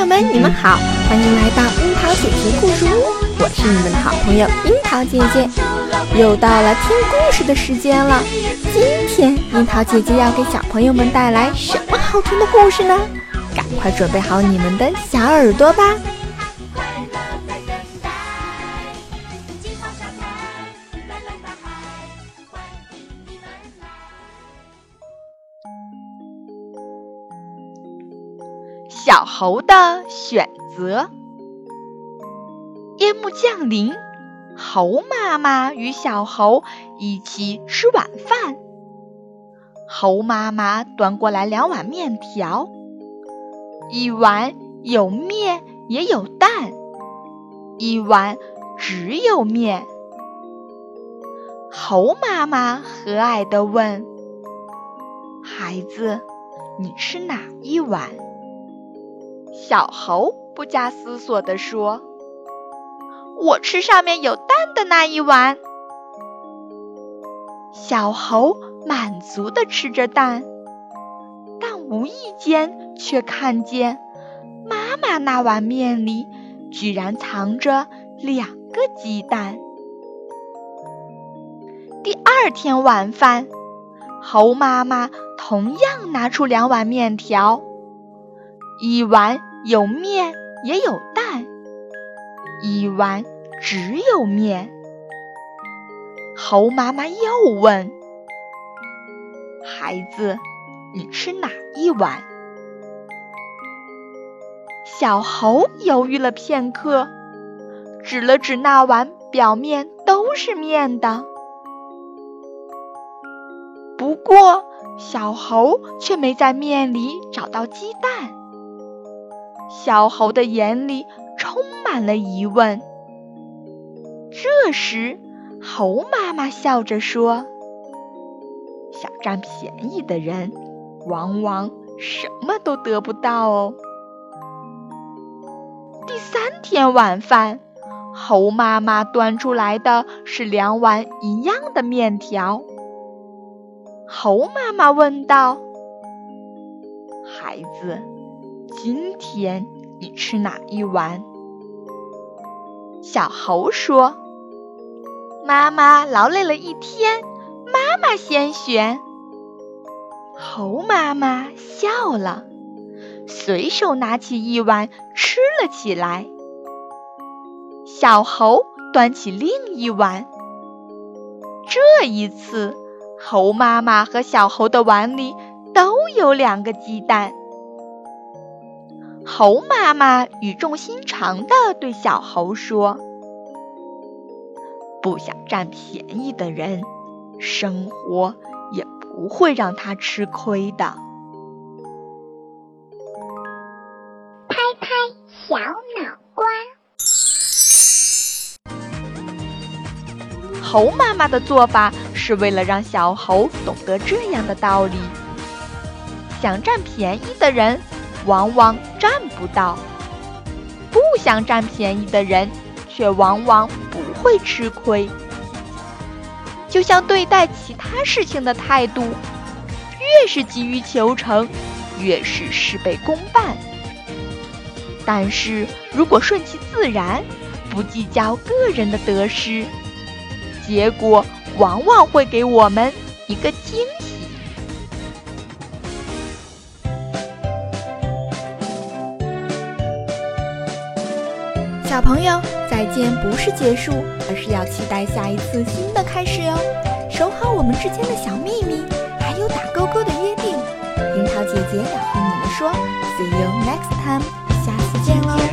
朋友们，你们好，欢迎来到樱桃主题故事屋，我是你们的好朋友樱桃姐姐。又到了听故事的时间了，今天樱桃姐姐要给小朋友们带来什么好听的故事呢？赶快准备好你们的小耳朵吧！小猴的选择。夜幕降临，猴妈妈与小猴一起吃晚饭。猴妈妈端过来两碗面条，一碗有面也有蛋，一碗只有面。猴妈妈和蔼地问：“孩子，你吃哪一碗？”小猴不加思索地说：“我吃上面有蛋的那一碗。”小猴满足地吃着蛋，但无意间却看见妈妈那碗面里居然藏着两个鸡蛋。第二天晚饭，猴妈妈同样拿出两碗面条，一碗。有面也有蛋，一碗只有面。猴妈妈又问：“孩子，你吃哪一碗？”小猴犹豫了片刻，指了指那碗表面都是面的。不过，小猴却没在面里找到鸡蛋。小猴的眼里充满了疑问。这时，猴妈妈笑着说：“想占便宜的人，往往什么都得不到哦。”第三天晚饭，猴妈妈端出来的是两碗一样的面条。猴妈妈问道：“孩子。”今天你吃哪一碗？小猴说：“妈妈劳累了一天，妈妈先选。”猴妈妈笑了，随手拿起一碗吃了起来。小猴端起另一碗，这一次，猴妈妈和小猴的碗里都有两个鸡蛋。猴妈妈语重心长地对小猴说：“不想占便宜的人，生活也不会让他吃亏的。”拍拍小脑瓜。猴妈妈的做法是为了让小猴懂得这样的道理：想占便宜的人。往往占不到，不想占便宜的人，却往往不会吃亏。就像对待其他事情的态度，越是急于求成，越是事倍功半。但是如果顺其自然，不计较个人的得失，结果往往会给我们一个惊喜。小朋友，再见不是结束，而是要期待下一次新的开始哟。守好我们之间的小秘密，还有打勾勾的约定。樱桃姐姐要和你们说，See you next time，下次见喽。